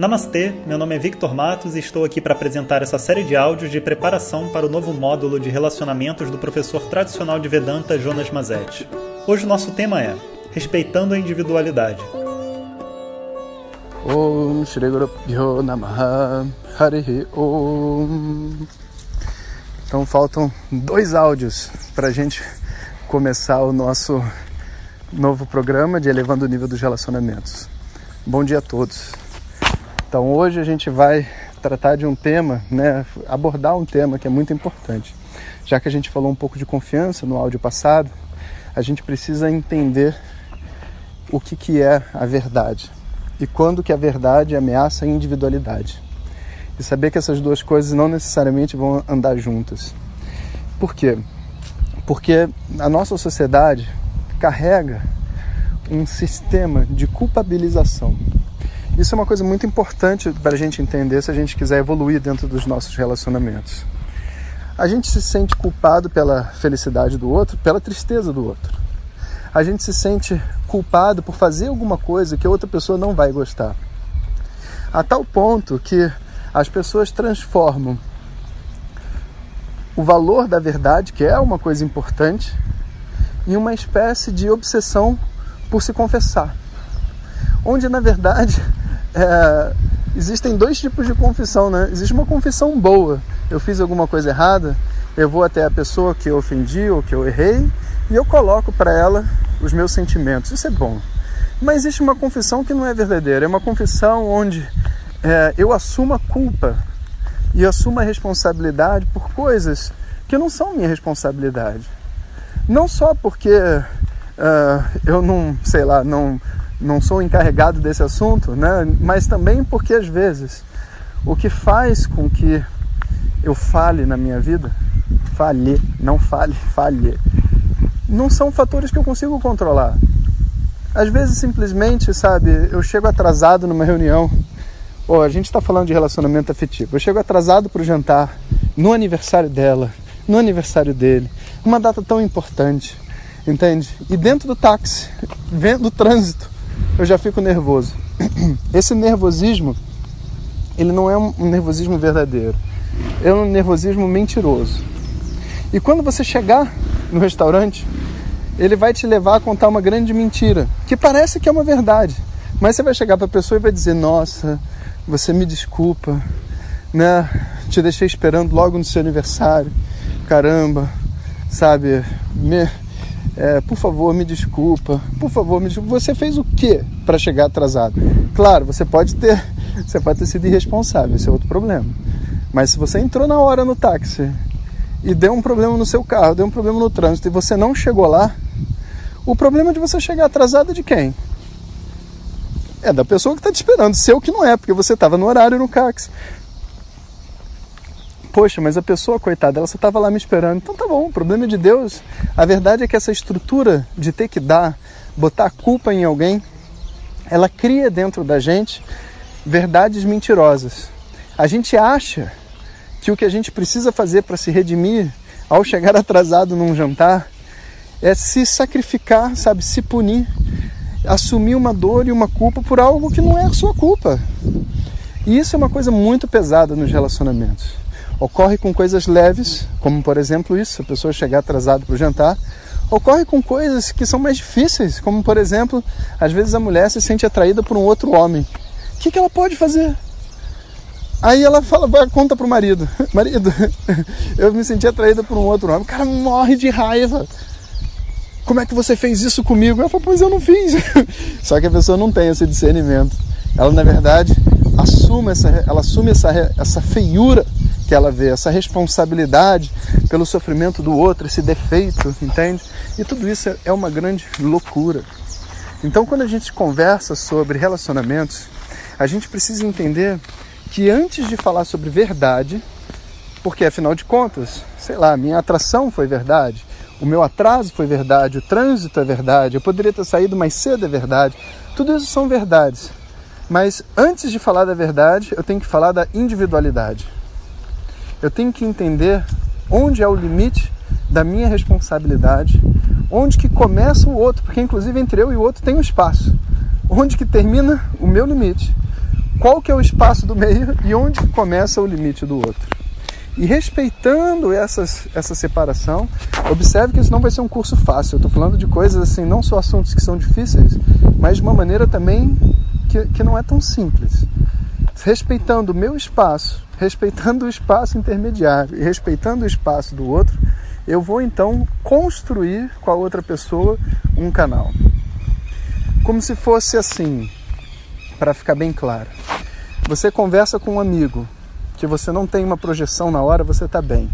Namastê, meu nome é Victor Matos e estou aqui para apresentar essa série de áudios de preparação para o novo módulo de relacionamentos do professor tradicional de Vedanta Jonas Mazetti. Hoje o nosso tema é Respeitando a Individualidade. Então faltam dois áudios para a gente começar o nosso novo programa de Elevando o Nível dos Relacionamentos. Bom dia a todos. Então hoje a gente vai tratar de um tema, né, abordar um tema que é muito importante. Já que a gente falou um pouco de confiança no áudio passado, a gente precisa entender o que, que é a verdade e quando que a verdade ameaça a individualidade. E saber que essas duas coisas não necessariamente vão andar juntas. Por quê? Porque a nossa sociedade carrega um sistema de culpabilização isso é uma coisa muito importante para a gente entender se a gente quiser evoluir dentro dos nossos relacionamentos. A gente se sente culpado pela felicidade do outro, pela tristeza do outro. A gente se sente culpado por fazer alguma coisa que a outra pessoa não vai gostar. A tal ponto que as pessoas transformam o valor da verdade, que é uma coisa importante, em uma espécie de obsessão por se confessar. Onde na verdade é, existem dois tipos de confissão, né? Existe uma confissão boa. Eu fiz alguma coisa errada, eu vou até a pessoa que eu ofendi ou que eu errei e eu coloco para ela os meus sentimentos. Isso é bom. Mas existe uma confissão que não é verdadeira. É uma confissão onde é, eu assumo a culpa e assumo a responsabilidade por coisas que não são minha responsabilidade. Não só porque uh, eu não, sei lá, não não sou encarregado desse assunto, né? mas também porque às vezes o que faz com que eu fale na minha vida, falhe, não fale, falhe, não são fatores que eu consigo controlar. Às vezes simplesmente, sabe, eu chego atrasado numa reunião, ou a gente está falando de relacionamento afetivo, eu chego atrasado para o jantar, no aniversário dela, no aniversário dele, uma data tão importante, entende? E dentro do táxi, vendo o trânsito, eu já fico nervoso. Esse nervosismo, ele não é um nervosismo verdadeiro. É um nervosismo mentiroso. E quando você chegar no restaurante, ele vai te levar a contar uma grande mentira, que parece que é uma verdade. Mas você vai chegar para a pessoa e vai dizer: Nossa, você me desculpa, né? Te deixei esperando logo no seu aniversário. Caramba, sabe? Me, é, por favor, me desculpa, por favor, me desculpa. Você fez o que para chegar atrasado? Claro, você pode ter, você pode ter sido irresponsável, esse é outro problema. Mas se você entrou na hora no táxi e deu um problema no seu carro, deu um problema no trânsito e você não chegou lá, o problema de você chegar atrasado é de quem? É da pessoa que está te esperando, seu que não é, porque você estava no horário no táxi poxa, mas a pessoa, coitada, ela só estava lá me esperando. Então tá bom, o problema é de Deus. A verdade é que essa estrutura de ter que dar, botar a culpa em alguém, ela cria dentro da gente verdades mentirosas. A gente acha que o que a gente precisa fazer para se redimir ao chegar atrasado num jantar é se sacrificar, sabe, se punir, assumir uma dor e uma culpa por algo que não é a sua culpa. E isso é uma coisa muito pesada nos relacionamentos. Ocorre com coisas leves, como por exemplo isso, a pessoa chegar atrasada para o jantar. Ocorre com coisas que são mais difíceis, como por exemplo, às vezes a mulher se sente atraída por um outro homem. O que, que ela pode fazer? Aí ela fala, conta pro marido. Marido, eu me senti atraída por um outro homem. O cara morre de raiva. Como é que você fez isso comigo? Ela fala, pois eu não fiz. Só que a pessoa não tem esse discernimento. Ela, na verdade, assume essa, ela assume essa, essa feiura que ela vê, essa responsabilidade pelo sofrimento do outro, esse defeito, entende? E tudo isso é uma grande loucura. Então, quando a gente conversa sobre relacionamentos, a gente precisa entender que antes de falar sobre verdade, porque afinal de contas, sei lá, minha atração foi verdade, o meu atraso foi verdade, o trânsito é verdade, eu poderia ter saído mais cedo é verdade, tudo isso são verdades. Mas antes de falar da verdade, eu tenho que falar da individualidade eu tenho que entender onde é o limite da minha responsabilidade, onde que começa o outro, porque inclusive entre eu e o outro tem um espaço. Onde que termina o meu limite? qual que é o espaço do meio e onde começa o limite do outro. E respeitando essas, essa separação, observe que isso não vai ser um curso fácil. Eu estou falando de coisas assim, não só assuntos que são difíceis, mas de uma maneira também que, que não é tão simples. Respeitando o meu espaço, respeitando o espaço intermediário e respeitando o espaço do outro, eu vou então construir com a outra pessoa um canal. Como se fosse assim, para ficar bem claro. Você conversa com um amigo que você não tem uma projeção na hora, você está bem.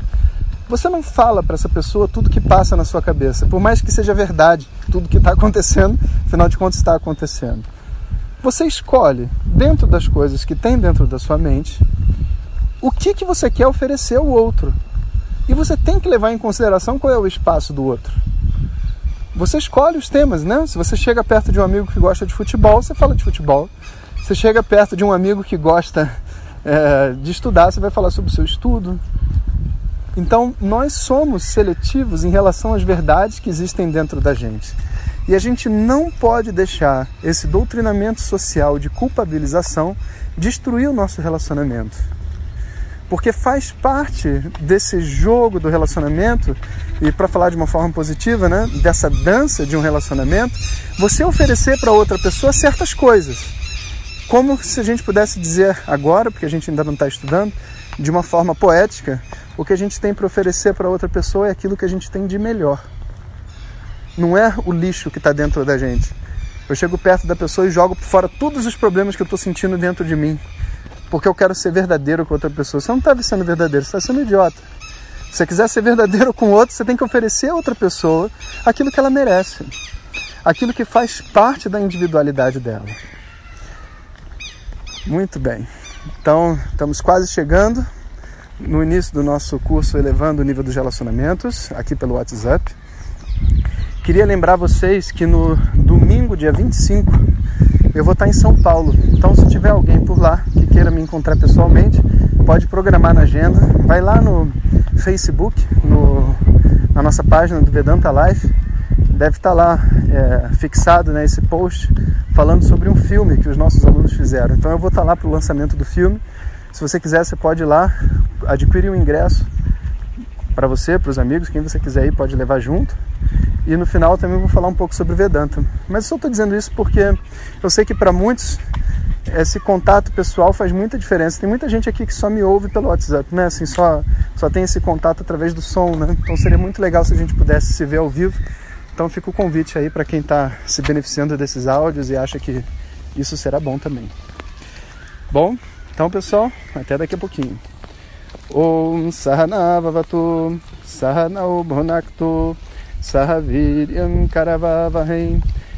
Você não fala para essa pessoa tudo que passa na sua cabeça, por mais que seja verdade, tudo que está acontecendo, afinal de contas está acontecendo. Você escolhe, dentro das coisas que tem dentro da sua mente, o que, que você quer oferecer ao outro. E você tem que levar em consideração qual é o espaço do outro. Você escolhe os temas, né? Se você chega perto de um amigo que gosta de futebol, você fala de futebol. Você chega perto de um amigo que gosta é, de estudar, você vai falar sobre o seu estudo. Então, nós somos seletivos em relação às verdades que existem dentro da gente. E a gente não pode deixar esse doutrinamento social de culpabilização destruir o nosso relacionamento porque faz parte desse jogo do relacionamento e para falar de uma forma positiva, né, dessa dança de um relacionamento, você oferecer para outra pessoa certas coisas. Como se a gente pudesse dizer agora, porque a gente ainda não está estudando, de uma forma poética, o que a gente tem para oferecer para outra pessoa é aquilo que a gente tem de melhor. Não é o lixo que está dentro da gente. Eu chego perto da pessoa e jogo fora todos os problemas que eu estou sentindo dentro de mim porque eu quero ser verdadeiro com outra pessoa. Você não está sendo verdadeiro, você está sendo idiota. Se você quiser ser verdadeiro com outro, você tem que oferecer a outra pessoa aquilo que ela merece, aquilo que faz parte da individualidade dela. Muito bem. Então, estamos quase chegando no início do nosso curso Elevando o Nível dos Relacionamentos, aqui pelo WhatsApp. Queria lembrar vocês que no domingo, dia 25, eu vou estar em São Paulo. Então, se tiver alguém por lá queira me encontrar pessoalmente, pode programar na agenda. Vai lá no Facebook, no, na nossa página do Vedanta Life. Deve estar lá é, fixado né, esse post falando sobre um filme que os nossos alunos fizeram. Então, eu vou estar lá para o lançamento do filme. Se você quiser, você pode ir lá, adquirir o um ingresso para você, para os amigos, quem você quiser ir pode levar junto. E no final também vou falar um pouco sobre Vedanta. Mas eu só estou dizendo isso porque eu sei que para muitos esse contato pessoal faz muita diferença. Tem muita gente aqui que só me ouve pelo WhatsApp, né? Assim, só, só tem esse contato através do som, né? Então seria muito legal se a gente pudesse se ver ao vivo. Então fica o convite aí para quem está se beneficiando desses áudios e acha que isso será bom também. Bom, então pessoal, até daqui a pouquinho. Om Sahana Vavatu Sahaviryam Karavavahem